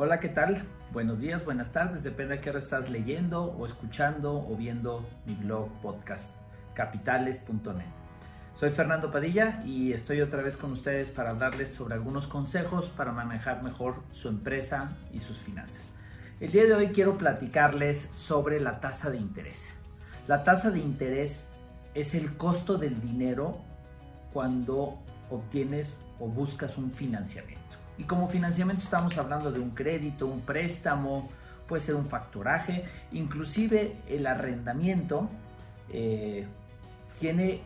Hola, ¿qué tal? Buenos días, buenas tardes, depende de qué hora estás leyendo o escuchando o viendo mi blog podcast capitales.net. Soy Fernando Padilla y estoy otra vez con ustedes para hablarles sobre algunos consejos para manejar mejor su empresa y sus finanzas. El día de hoy quiero platicarles sobre la tasa de interés. La tasa de interés es el costo del dinero cuando obtienes o buscas un financiamiento. Y como financiamiento estamos hablando de un crédito, un préstamo, puede ser un factoraje, inclusive el arrendamiento eh, tiene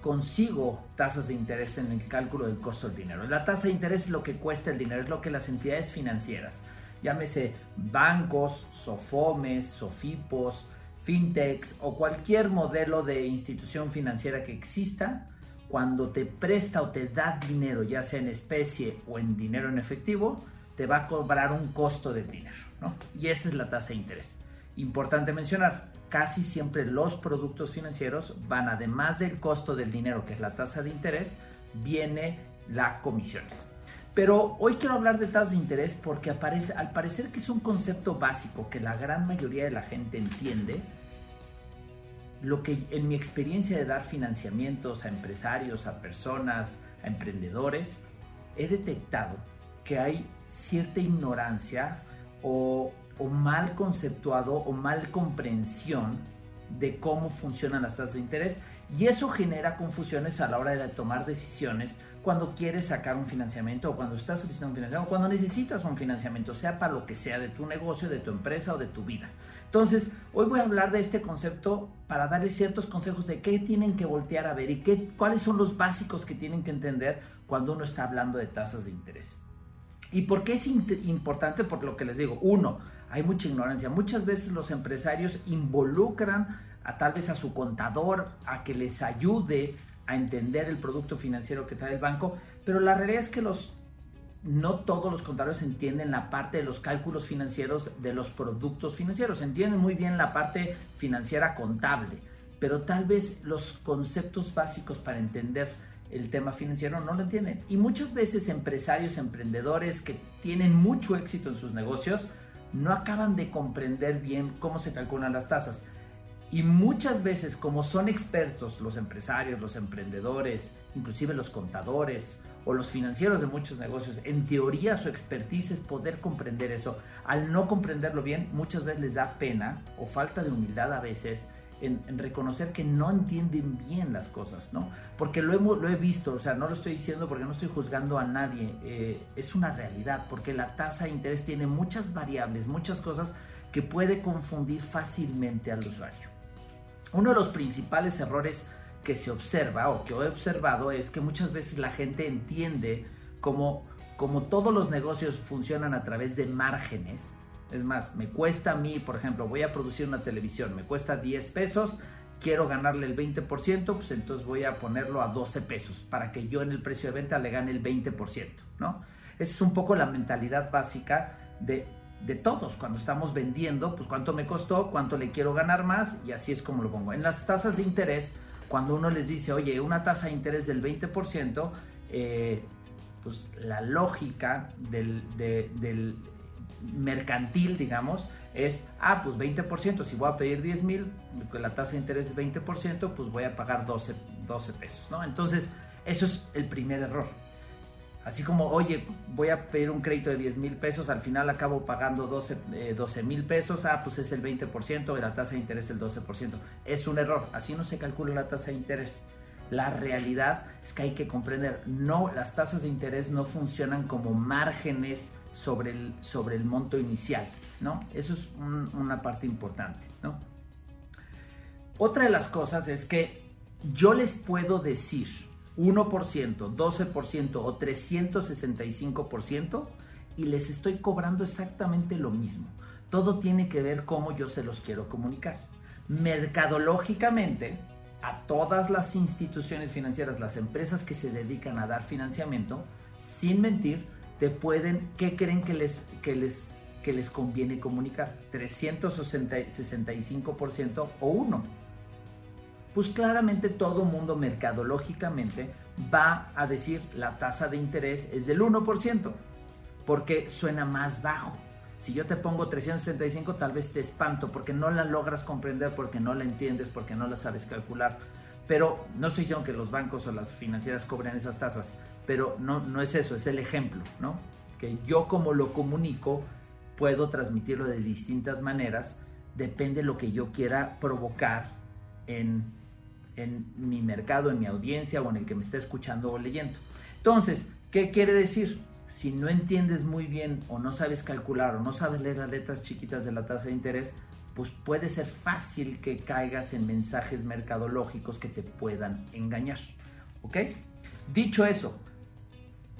consigo tasas de interés en el cálculo del costo del dinero. La tasa de interés es lo que cuesta el dinero, es lo que las entidades financieras, llámese bancos, sofomes, sofipos, fintechs o cualquier modelo de institución financiera que exista, cuando te presta o te da dinero, ya sea en especie o en dinero en efectivo, te va a cobrar un costo de dinero, ¿no? Y esa es la tasa de interés. Importante mencionar, casi siempre los productos financieros van, además del costo del dinero, que es la tasa de interés, viene la comisiones. Pero hoy quiero hablar de tasas de interés porque aparece, al parecer que es un concepto básico que la gran mayoría de la gente entiende, lo que en mi experiencia de dar financiamientos a empresarios, a personas, a emprendedores, he detectado que hay cierta ignorancia o, mal conceptuado o mal comprensión de cómo funcionan las tasas de interés. Y eso genera confusiones a la hora de tomar decisiones cuando quieres sacar un financiamiento o cuando estás solicitando un financiamiento o cuando necesitas un financiamiento, sea para lo que sea de tu negocio, de tu empresa o de tu vida. Entonces, hoy voy a hablar de este concepto para darles ciertos consejos de qué tienen que voltear a ver y qué, cuáles son los básicos que tienen que entender cuando uno está hablando de tasas de interés. ¿Y por qué es importante? Por lo que les digo, uno, hay mucha ignorancia. Muchas veces los empresarios involucran a tal vez a su contador a que les ayude a entender el producto financiero que trae el banco, pero la realidad es que los no todos los contadores entienden la parte de los cálculos financieros de los productos financieros, entienden muy bien la parte financiera contable, pero tal vez los conceptos básicos para entender el tema financiero no lo entienden. Y muchas veces empresarios, emprendedores que tienen mucho éxito en sus negocios, no acaban de comprender bien cómo se calculan las tasas. Y muchas veces, como son expertos los empresarios, los emprendedores, inclusive los contadores o los financieros de muchos negocios, en teoría su expertise es poder comprender eso. Al no comprenderlo bien, muchas veces les da pena o falta de humildad a veces en, reconocer que no entienden bien las cosas, ¿no? Porque lo, hemos, lo he visto, o sea, no lo estoy diciendo porque no estoy juzgando a nadie, eh, es una realidad, porque la tasa de interés tiene muchas variables, muchas cosas que puede confundir fácilmente al usuario. Uno de los principales errores que se observa o que he observado es que muchas veces la gente entiende como, como todos los negocios funcionan a través de márgenes. Es más, me cuesta a mí, por ejemplo, voy a producir una televisión, me cuesta 10 pesos, quiero ganarle el 20%, pues entonces voy a ponerlo a 12 pesos para que yo en el precio de venta le gane el 20%, ¿no? Esa es un poco la mentalidad básica de de todos. Cuando estamos vendiendo, pues cuánto me costó, cuánto le quiero ganar más y así es como lo pongo. En las tasas de interés, cuando uno les dice, oye, una tasa de interés del 20%, eh, pues la lógica del, del, mercantil, digamos, es, ah, pues 20%, si voy a pedir 10 mil, la tasa de interés es 20%, pues voy a pagar 12, 12 pesos, ¿no? Entonces, eso es el primer error Así como, oye, voy a pedir un crédito de 10 mil pesos, al final acabo pagando 12 eh, mil pesos, ah, pues es el 20% y la tasa de interés el 12%. Es un error, así no se calcula la tasa de interés. La realidad es que hay que comprender, no, las tasas de interés no funcionan como márgenes sobre el, sobre el monto inicial, ¿no? Eso es una parte importante, ¿no? Otra de las cosas es que yo les puedo decir, 1%, 12% o 365% y les estoy cobrando exactamente lo mismo. Todo tiene que ver cómo yo se los quiero comunicar. Mercadológicamente, a todas las instituciones financieras, las empresas que se dedican a dar financiamiento, sin mentir, te pueden, ¿qué creen que les, que les, que les conviene comunicar? ¿365% o 1%? Pues claramente todo mundo mercadológicamente va a decir la tasa de interés es del 1%. porque suena más bajo. Si yo te pongo 365, tal vez te espanto porque no la logras comprender, porque no la entiendes, porque no la sabes calcular. Pero no estoy diciendo que los bancos o las financieras cobren esas tasas, pero no, no es eso, es el ejemplo, ¿no? Que yo como lo comunico, puedo transmitirlo de distintas maneras, depende de lo que yo quiera provocar en, en mi mercado, en mi audiencia o en el que me esté escuchando o leyendo. Entonces, ¿qué quiere decir? Si no entiendes muy bien o no sabes calcular o no sabes leer las letras chiquitas de la tasa de interés, pues puede ser fácil que caigas en mensajes mercadológicos que te puedan engañar. ¿Ok? Dicho eso,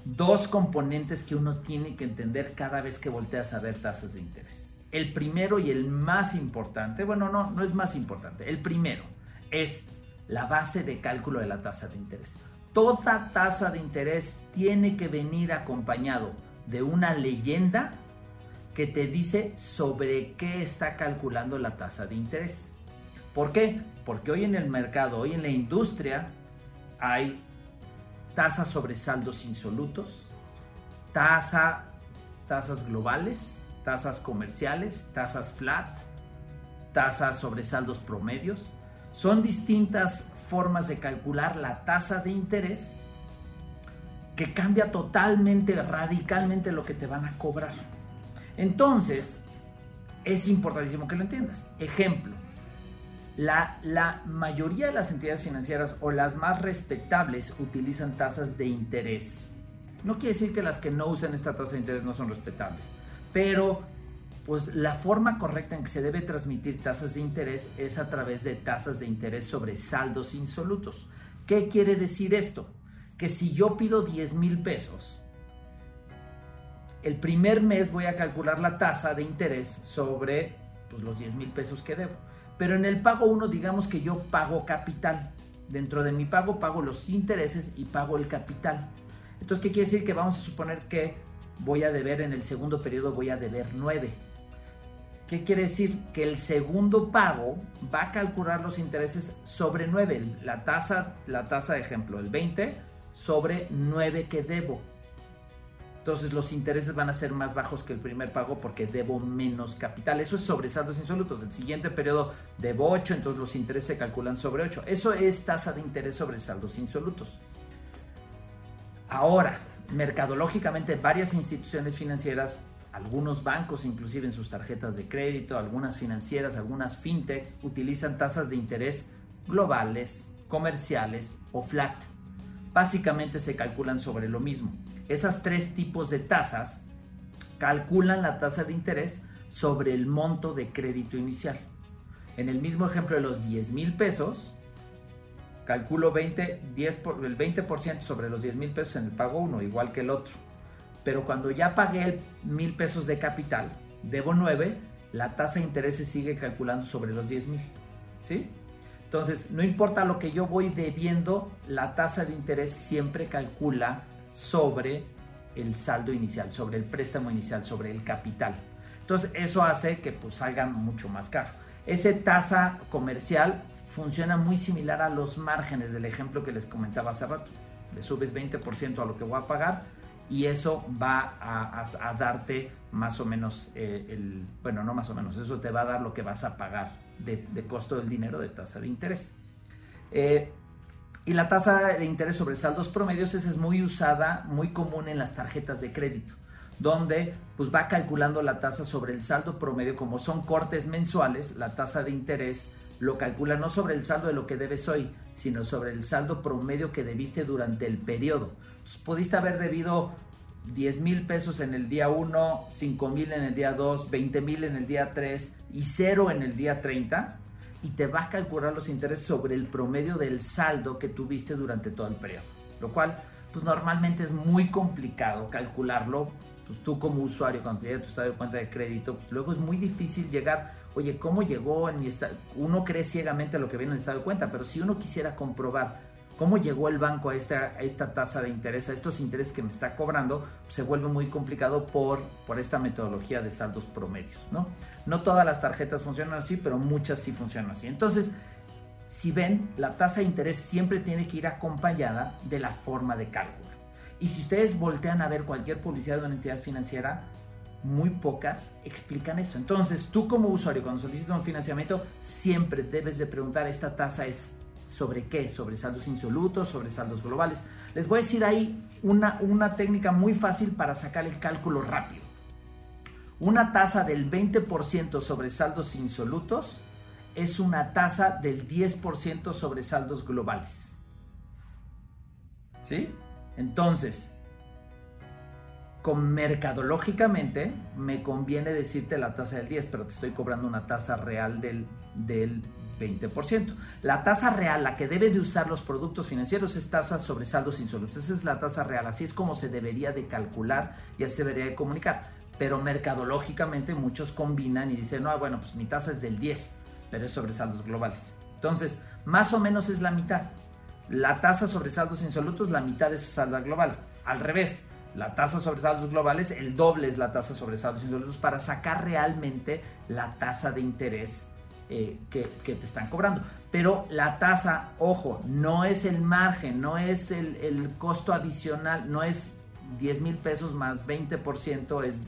dos componentes que uno tiene que entender cada vez que volteas a ver tasas de interés. El primero y el más importante, bueno, no, no es más importante, el primero es la base de cálculo de la tasa de interés. Toda tasa de interés tiene que venir acompañado de una leyenda que te dice sobre qué está calculando la tasa de interés. ¿Por qué? Porque hoy en el mercado, hoy en la industria, hay tasas sobre saldos insolutos, tasa, tasas globales, tasas comerciales, tasas flat, tasas sobre saldos promedios. Son distintas formas de calcular la tasa de interés que cambia totalmente, radicalmente lo que te van a cobrar. Entonces, es importantísimo que lo entiendas. Ejemplo, la, la, mayoría de las entidades financieras o las más respetables utilizan tasas de interés. No quiere decir que las que no usan esta tasa de interés no son respetables, pero pues la forma correcta en que se debe transmitir tasas de interés es a través de tasas de interés sobre saldos insolutos. ¿Qué quiere decir esto? Que si yo pido 10 mil pesos, el primer mes voy a calcular la tasa de interés sobre pues, los 10 mil pesos que debo. Pero en el pago 1, digamos que yo pago capital. Dentro de mi pago pago los intereses y pago el capital. Entonces, ¿qué quiere decir? Que vamos a suponer que voy a deber en el segundo periodo, voy a deber 9. ¿Qué quiere decir? Que el segundo pago va a calcular los intereses sobre 9. La tasa, la tasa de ejemplo, el 20 sobre 9 que debo. Entonces los intereses van a ser más bajos que el primer pago porque debo menos capital. Eso es sobre saldos insolutos. El siguiente periodo debo 8, entonces los intereses se calculan sobre 8. Eso es tasa de interés sobre saldos insolutos. Ahora, mercadológicamente varias instituciones financieras, algunos bancos inclusive en sus tarjetas de crédito, algunas financieras, algunas fintech, utilizan tasas de interés globales, comerciales o flat. Básicamente se calculan sobre lo mismo. Esas tres tipos de tasas calculan la tasa de interés sobre el monto de crédito inicial. En el mismo ejemplo de los 10 mil pesos, calculo 20, 10 por, el 20% sobre los 10 mil pesos en el pago 1, igual que el otro. Pero cuando ya pagué el mil pesos de capital, debo 9, la tasa de interés se sigue calculando sobre los 10 mil. ¿Sí? Entonces, no importa lo que yo voy debiendo, la tasa de interés siempre calcula sobre el saldo inicial, sobre el préstamo inicial, sobre el capital. Entonces eso hace que pues salga mucho más caro. Esa tasa comercial funciona muy similar a los márgenes del ejemplo que les comentaba hace rato. Le subes 20% a lo que voy a pagar y eso va a, darte más o menos, eh, el, bueno, no más o menos, eso te va a dar lo que vas a pagar de, costo del dinero de tasa de interés. Eh, y la tasa de interés sobre saldos promedios esa es muy usada, muy común en las tarjetas de crédito, donde pues va calculando la tasa sobre el saldo promedio, como son cortes mensuales, la tasa de interés lo calcula no sobre el saldo de lo que debes hoy, sino sobre el saldo promedio que debiste durante el periodo. Entonces, pudiste haber debido 10 mil pesos en el día 1, 5 mil en el día 2, 20 mil en el día 3 y 0 en el día 30 y te va a calcular los intereses sobre el promedio del saldo que tuviste durante todo el periodo. Lo cual, pues normalmente es muy complicado calcularlo. Pues tú como usuario, cuando llega tu estado de cuenta de crédito, pues luego es muy difícil llegar, oye, ¿cómo llegó en mi estado? Uno cree ciegamente lo que viene en el estado de cuenta, pero si uno quisiera comprobar cómo llegó el banco a esta, esta tasa de interés, a estos intereses que me está cobrando, se vuelve muy complicado por, por esta metodología de saldos promedios, ¿no? No todas las tarjetas funcionan así, pero muchas sí funcionan así. Entonces, si ven, la tasa de interés siempre tiene que ir acompañada de la forma de cálculo. Y si ustedes voltean a ver cualquier publicidad de una entidad financiera, muy pocas explican eso. Entonces, tú como usuario, cuando solicitas un financiamiento, siempre debes de preguntar, ¿esta tasa es sobre qué? ¿Sobre saldos insolutos? ¿Sobre saldos globales? Les voy a decir ahí una, una técnica muy fácil para sacar el cálculo rápido. Una tasa del 20% sobre saldos insolutos es una tasa del 10% sobre saldos globales. ¿Sí? Entonces, con mercadológicamente me conviene decirte la tasa del 10, pero te estoy cobrando una tasa real del, del 20%. La tasa real, la que debe de usar los productos financieros es tasa sobre saldos insolutos. Esa es la tasa real, así es como se debería de calcular y así se debería de comunicar. Pero mercadológicamente muchos combinan y dicen, no, bueno, pues mi tasa es del 10, pero es sobre saldos globales. Entonces, más o menos es la mitad. La tasa sobre saldos insolutos, la mitad de su saldo global. Al revés, la tasa sobre saldos globales, el doble es la tasa sobre saldos insolutos para sacar realmente la tasa de interés eh, que, te están cobrando. Pero la tasa, ojo, no es el margen, no es el, costo adicional, no es 10 mil pesos más 20%, es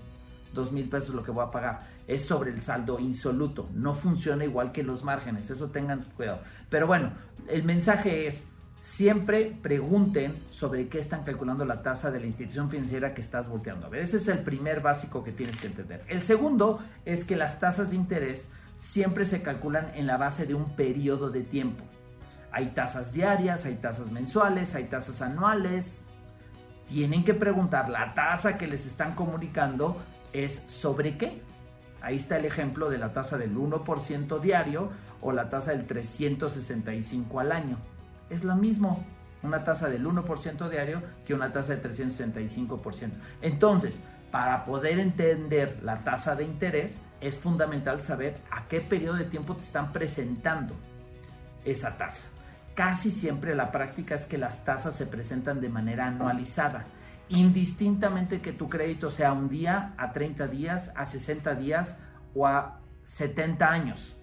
2 mil pesos lo que voy a pagar. Es sobre el saldo insoluto. No funciona igual que los márgenes, eso tengan cuidado. Pero bueno, el mensaje es, siempre pregunten sobre qué están calculando la tasa de la institución financiera que estás volteando a ver. Ese es el primer básico que tienes que entender. El segundo es que las tasas de interés siempre se calculan en la base de un periodo de tiempo. Hay tasas diarias, hay tasas mensuales, hay tasas anuales. Tienen que preguntar, ¿la tasa que les están comunicando es sobre qué? Ahí está el ejemplo de la tasa del 1% diario o la tasa del 365 al año. Es lo mismo, una tasa del 1% diario que una tasa del 365%. Entonces, para poder entender la tasa de interés, es fundamental saber a qué periodo de tiempo te están presentando esa tasa. Casi siempre la práctica es que las tasas se presentan de manera anualizada, indistintamente que tu crédito sea un día, a 30 días, a 60 días o a 70 años.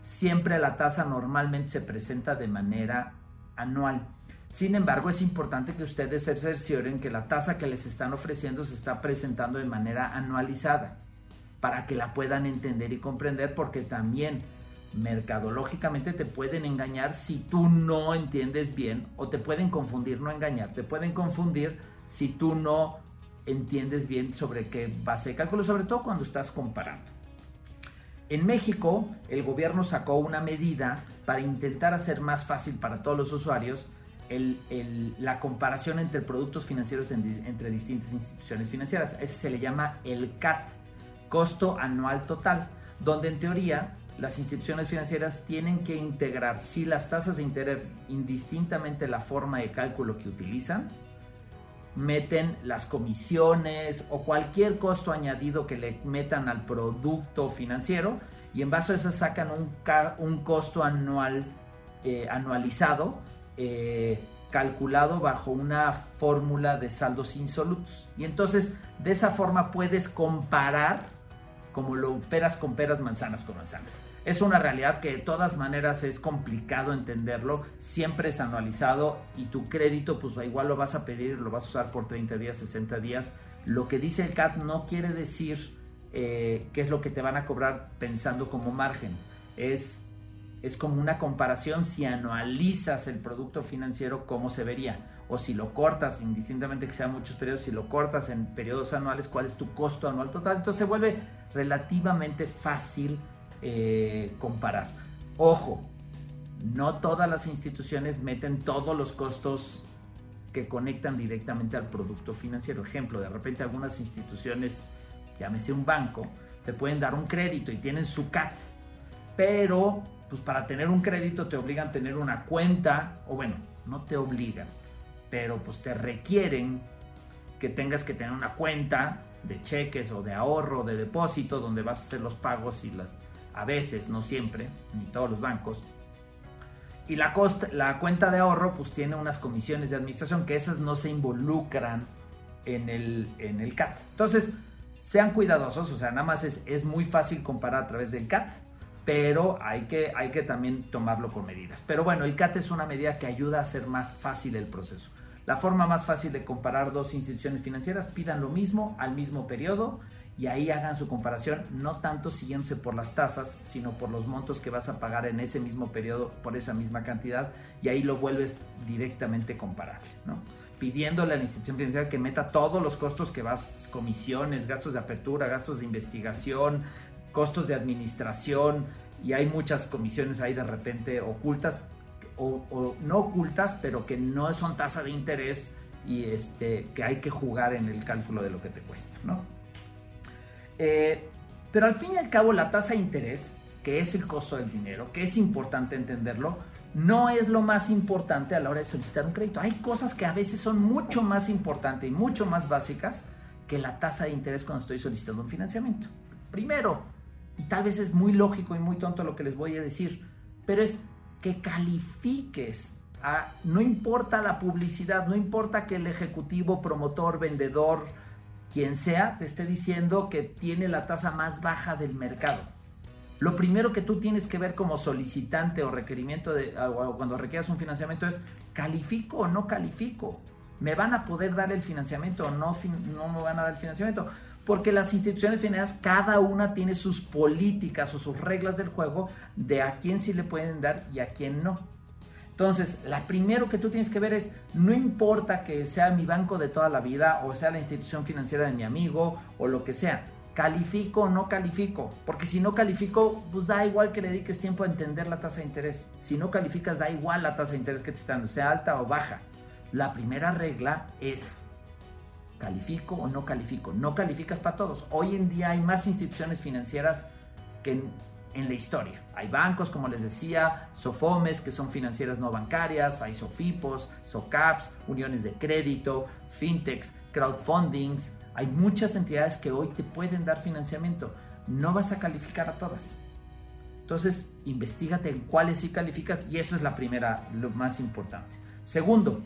Siempre la tasa normalmente se presenta de manera anual. Sin embargo, es importante que ustedes se cercioren que la tasa que les están ofreciendo se está presentando de manera anualizada para que la puedan entender y comprender porque también mercadológicamente te pueden engañar si tú no entiendes bien o te pueden confundir, no engañar, te pueden confundir si tú no entiendes bien sobre qué base de cálculo, sobre todo cuando estás comparando. En México, el gobierno sacó una medida para intentar hacer más fácil para todos los usuarios la comparación entre productos financieros entre distintas instituciones financieras. Ese se le llama el CAT, costo anual total, donde en teoría las instituciones financieras tienen que integrar si las tasas de interés, indistintamente la forma de cálculo que utilizan, meten las comisiones o cualquier costo añadido que le metan al producto financiero y en base a eso sacan un, un costo anual eh, anualizado eh, calculado bajo una fórmula de saldos insolutos. Y entonces de esa forma puedes comparar como lo peras con peras, manzanas con manzanas. Es una realidad que de todas maneras es complicado entenderlo, siempre es anualizado y tu crédito pues igual lo vas a pedir, lo vas a usar por 30 días, 60 días. Lo que dice el CAT no quiere decir eh, qué es lo que te van a cobrar pensando como margen. Es es como una comparación si anualizas el producto financiero, cómo se vería. O si lo cortas, indistintamente que sean muchos periodos, si lo cortas en periodos anuales, cuál es tu costo anual total. Entonces se vuelve relativamente fácil eh, comparar. Ojo, no todas las instituciones meten todos los costos que conectan directamente al producto financiero. Ejemplo, de repente algunas instituciones, llámese un banco, te pueden dar un crédito y tienen su CAT, pero pues para tener un crédito te obligan a tener una cuenta, o bueno, no te obligan, pero pues te requieren que tengas que tener una cuenta de cheques o de ahorro, de depósito, donde vas a hacer los pagos y las, a veces, no siempre, ni todos los bancos. Y la, la cuenta de ahorro pues tiene unas comisiones de administración que esas no se involucran en el, en el CAT. Entonces, sean cuidadosos, o sea, nada más es, es muy fácil comparar a través del CAT pero hay que, hay que también tomarlo con medidas. Pero bueno, el CAT es una medida que ayuda a hacer más fácil el proceso. La forma más fácil de comparar dos instituciones financieras, pidan lo mismo al mismo periodo y ahí hagan su comparación, no tanto siguiéndose por las tasas, sino por los montos que vas a pagar en ese mismo periodo por esa misma cantidad y ahí lo vuelves directamente comparable, ¿no? Pidiéndole a la institución financiera que meta todos los costos que vas, comisiones, gastos de apertura, gastos de investigación, costos de administración y hay muchas comisiones ahí de repente ocultas o, no ocultas, pero que no son tasa de interés y este, que hay que jugar en el cálculo de lo que te cuesta, ¿no? Eh, pero al fin y al cabo la tasa de interés, que es el costo del dinero, que es importante entenderlo, no es lo más importante a la hora de solicitar un crédito. Hay cosas que a veces son mucho más importantes y mucho más básicas que la tasa de interés cuando estoy solicitando un financiamiento. Primero, y tal vez es muy lógico y muy tonto lo que les voy a decir, pero es que califiques. A, no importa la publicidad, no importa que el ejecutivo, promotor, vendedor, quien sea, te esté diciendo que tiene la tasa más baja del mercado. Lo primero que tú tienes que ver como solicitante o requerimiento de o cuando requieras un financiamiento es califico o no califico. ¿Me van a poder dar el financiamiento o no, no me van a dar el financiamiento? Porque las instituciones financieras, cada una tiene sus políticas o sus reglas del juego de a quién sí le pueden dar y a quién no. Entonces, la primero que tú tienes que ver es, no importa que sea mi banco de toda la vida o sea la institución financiera de mi amigo o lo que sea, califico o no califico, porque si no califico, pues da igual que le dediques tiempo a entender la tasa de interés. Si no calificas, da igual la tasa de interés que te están dando, sea alta o baja. La primera regla es califico o no califico. No calificas para todos. Hoy en día hay más instituciones financieras que en la historia. Hay bancos, como les decía, SOFOMES, que son financieras no bancarias, hay SOFIPOS, SOCAPS, uniones de crédito, fintechs, crowdfundings. Hay muchas entidades que hoy te pueden dar financiamiento. No vas a calificar a todas. Entonces, investigate en cuáles sí calificas y eso es la primera, lo más importante. Segundo,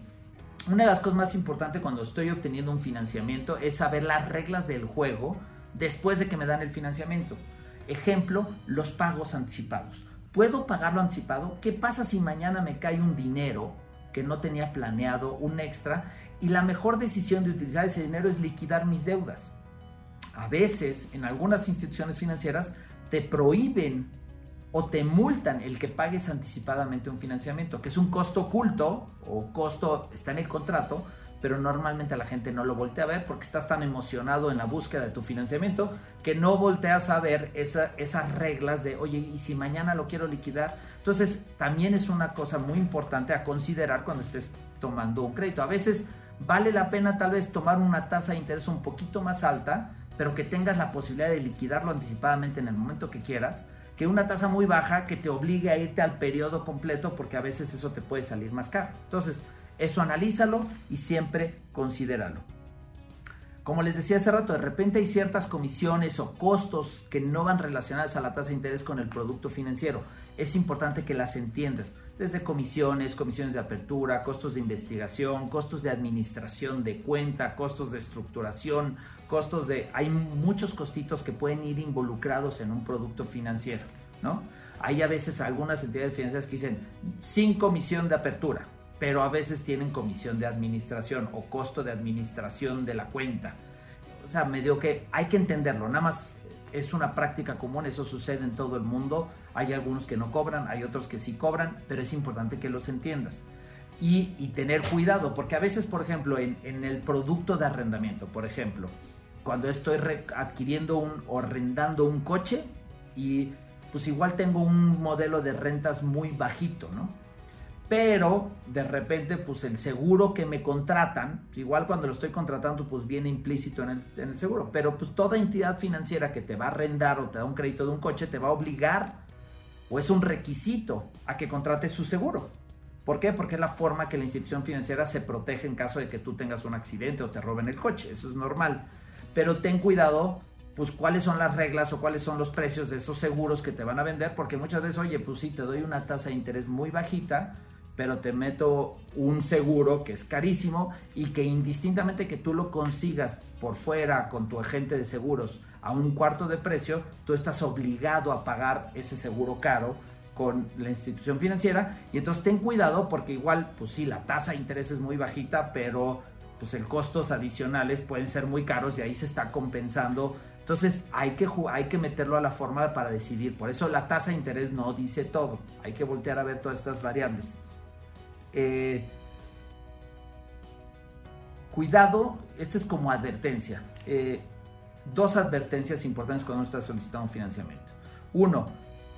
una de las cosas más importantes cuando estoy obteniendo un financiamiento es saber las reglas del juego después de que me dan el financiamiento. Ejemplo, los pagos anticipados. ¿Puedo pagarlo anticipado? ¿Qué pasa si mañana me cae un dinero que no tenía planeado, un extra, y la mejor decisión de utilizar ese dinero es liquidar mis deudas? A veces, en algunas instituciones financieras, te prohíben o te multan el que pagues anticipadamente un financiamiento, que es un costo oculto o costo está en el contrato, pero normalmente la gente no lo voltea a ver porque estás tan emocionado en la búsqueda de tu financiamiento que no volteas a ver esas reglas de, oye, ¿y si mañana lo quiero liquidar? Entonces, también es una cosa muy importante a considerar cuando estés tomando un crédito. A veces vale la pena tal vez tomar una tasa de interés un poquito más alta, pero que tengas la posibilidad de liquidarlo anticipadamente en el momento que quieras, que una tasa muy baja que te obligue a irte al periodo completo porque a veces eso te puede salir más caro. Entonces, eso analízalo y siempre considéralo. Como les decía hace rato, de repente hay ciertas comisiones o costos que no van relacionadas a la tasa de interés con el producto financiero. Es importante que las entiendas, desde comisiones, comisiones de apertura, costos de investigación, costos de administración de cuenta, costos de estructuración, costos de... Hay muchos costitos que pueden ir involucrados en un producto financiero, ¿no? Hay a veces algunas entidades financieras que dicen sin comisión de apertura, pero a veces tienen comisión de administración o costo de administración de la cuenta. O sea, medio que hay que entenderlo, nada más es una práctica común, eso sucede en todo el mundo, hay algunos que no cobran, hay otros que sí cobran, pero es importante que los entiendas. Y, tener cuidado, porque a veces, por ejemplo, en, en, el producto de arrendamiento, por ejemplo, cuando estoy adquiriendo un, o arrendando un coche y pues igual tengo un modelo de rentas muy bajito, ¿no? Pero de repente pues el seguro que me contratan, igual cuando lo estoy contratando pues viene implícito en el, seguro, pero pues toda entidad financiera que te va a arrendar o te da un crédito de un coche te va a obligar o es un requisito a que contrates su seguro. ¿Por qué? Porque es la forma que la institución financiera se protege en caso de que tú tengas un accidente o te roben el coche, eso es normal. Pero ten cuidado pues cuáles son las reglas o cuáles son los precios de esos seguros que te van a vender, porque muchas veces, oye, pues sí, te doy una tasa de interés muy bajita, pero te meto un seguro que es carísimo y que indistintamente que tú lo consigas por fuera con tu agente de seguros a un cuarto de precio, tú estás obligado a pagar ese seguro caro con la institución financiera y entonces ten cuidado porque igual, pues sí, la tasa de interés es muy bajita, pero pues el costos adicionales pueden ser muy caros y ahí se está compensando. Entonces hay que, hay que meterlo a la fórmula para decidir. Por eso la tasa de interés no dice todo. Hay que voltear a ver todas estas variables. Eh, cuidado, esta es como advertencia. Eh, dos advertencias importantes cuando uno está solicitando financiamiento. Uno,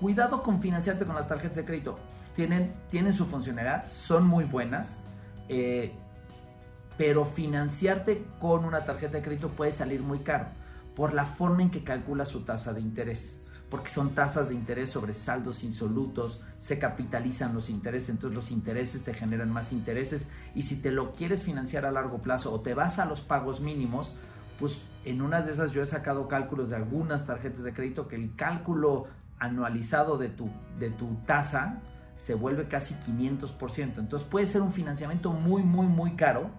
cuidado con financiarte con las tarjetas de crédito. Tienen, tienen su funcionalidad, son muy buenas, eh, pero financiarte con una tarjeta de crédito puede salir muy caro por la forma en que calcula su tasa de interés porque son tasas de interés sobre saldos insolutos, se capitalizan los intereses, entonces los intereses te generan más intereses y si te lo quieres financiar a largo plazo o te vas a los pagos mínimos, pues en unas de esas yo he sacado cálculos de algunas tarjetas de crédito que el cálculo anualizado de tu, de tu tasa se vuelve casi 500%. Entonces puede ser un financiamiento muy, muy, muy caro.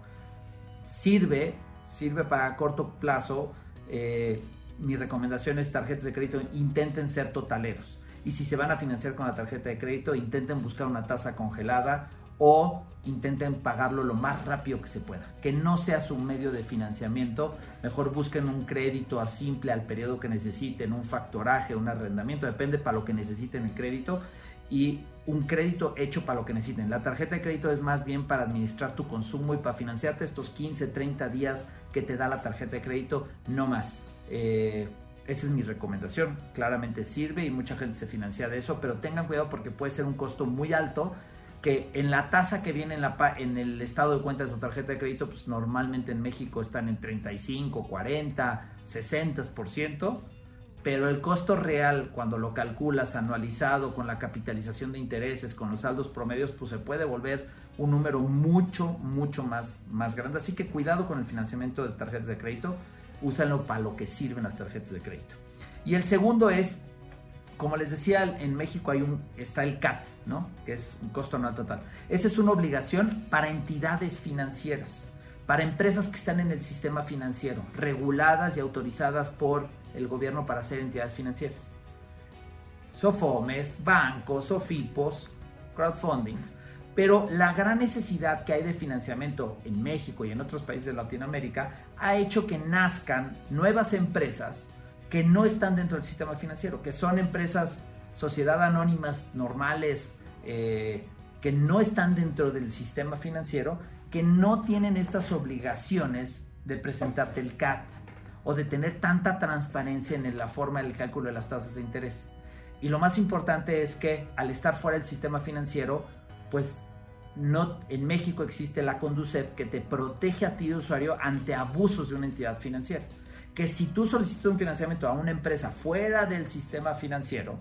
Sirve, sirve para corto plazo. Eh, mi recomendación es tarjetas de crédito, intenten ser totaleros. Y si se van a financiar con la tarjeta de crédito, intenten buscar una tasa congelada o intenten pagarlo lo más rápido que se pueda. Que no sea su medio de financiamiento. Mejor busquen un crédito a simple al periodo que necesiten, un factoraje, un arrendamiento, depende para lo que necesiten el crédito. Y un crédito hecho para lo que necesiten. La tarjeta de crédito es más bien para administrar tu consumo y para financiarte estos 15, 30 días que te da la tarjeta de crédito, no más. Eh, esa es mi recomendación. Claramente sirve y mucha gente se financia de eso, pero tengan cuidado porque puede ser un costo muy alto que en la tasa que viene en, la, en el estado de cuenta de su tarjeta de crédito, pues normalmente en México están en 35, 40, 60%, pero el costo real cuando lo calculas anualizado con la capitalización de intereses, con los saldos promedios, pues se puede volver un número mucho, mucho más, más grande. Así que cuidado con el financiamiento de tarjetas de crédito úsalo para lo que sirven las tarjetas de crédito. Y el segundo es, como les decía, en México hay un, está el CAT, ¿no? que es un costo anual total. Esa es una obligación para entidades financieras, para empresas que están en el sistema financiero, reguladas y autorizadas por el gobierno para ser entidades financieras. Sofomes, bancos, sofipos, crowdfundings pero la gran necesidad que hay de financiamiento en México y en otros países de Latinoamérica ha hecho que nazcan nuevas empresas que no están dentro del sistema financiero, que son empresas, sociedad anónimas normales, eh, que no están dentro del sistema financiero, que no tienen estas obligaciones de presentarte el CAT o de tener tanta transparencia en la forma del cálculo de las tasas de interés. Y lo más importante es que al estar fuera del sistema financiero, pues no, en México existe la Conducef que te protege a ti de usuario ante abusos de una entidad financiera. Que si tú solicitas un financiamiento a una empresa fuera del sistema financiero,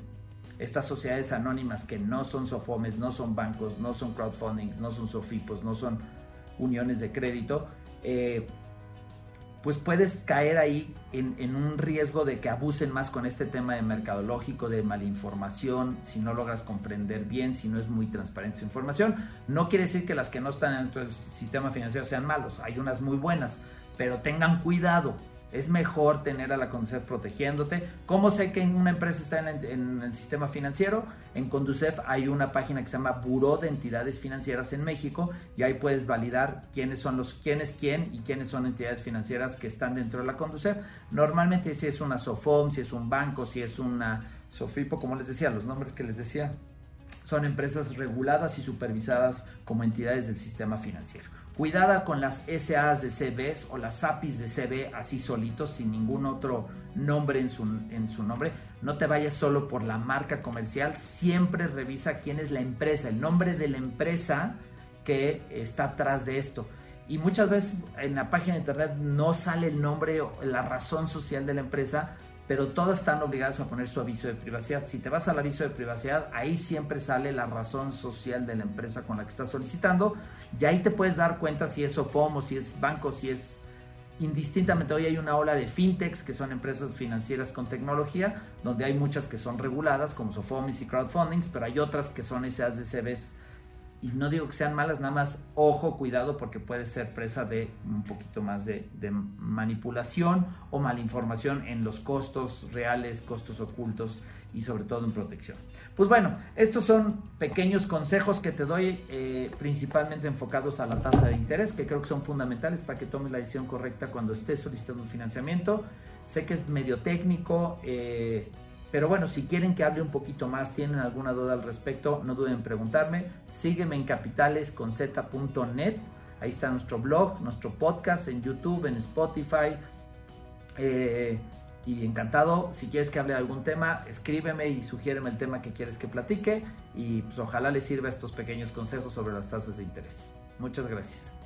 estas sociedades anónimas que no son sofomes, no son bancos, no son crowdfundings, no son sofipos, no son uniones de crédito, eh, pues puedes caer ahí en, un riesgo de que abusen más con este tema de mercadológico, de malinformación, si no logras comprender bien, si no es muy transparente su información. No quiere decir que las que no están dentro del sistema financiero sean malos, hay unas muy buenas, pero tengan cuidado, es mejor tener a la Conducef protegiéndote. ¿Cómo sé que una empresa está en, el sistema financiero? En Conducef hay una página que se llama Buró de Entidades Financieras en México y ahí puedes validar quiénes son los quién es quién y quiénes son entidades financieras que están dentro de la Conducef. Normalmente si es una Sofom, si es un banco, si es una Sofipo, como les decía, los nombres que les decía, son empresas reguladas y supervisadas como entidades del sistema financiero. Cuidada con las SAs de CBs o las APIs de CB así solitos, sin ningún otro nombre en su, en su nombre. No te vayas solo por la marca comercial, siempre revisa quién es la empresa, el nombre de la empresa que está atrás de esto. Y muchas veces en la página de internet no sale el nombre o la razón social de la empresa, pero todas están obligadas a poner su aviso de privacidad. Si te vas al aviso de privacidad, ahí siempre sale la razón social de la empresa con la que estás solicitando y ahí te puedes dar cuenta si es SOFOM o si es banco, si es indistintamente. Hoy hay una ola de fintechs que son empresas financieras con tecnología, donde hay muchas que son reguladas como SOFOMIS y crowdfundings, pero hay otras que son esas de y no digo que sean malas, nada más ojo, cuidado, porque puede ser presa de un poquito más de, manipulación o malinformación en los costos reales, costos ocultos y sobre todo en protección. Pues bueno, estos son pequeños consejos que te doy eh, principalmente enfocados a la tasa de interés, que creo que son fundamentales para que tomes la decisión correcta cuando estés solicitando un financiamiento. Sé que es medio técnico. Eh, pero bueno, si quieren que hable un poquito más, tienen alguna duda al respecto, no duden en preguntarme. Sígueme en capitalesconz.net. Ahí está nuestro blog, nuestro podcast en YouTube, en Spotify. Eh, y encantado, si quieres que hable de algún tema, escríbeme y sugiéreme el tema que quieres que platique. Y pues ojalá les sirva estos pequeños consejos sobre las tasas de interés. Muchas gracias.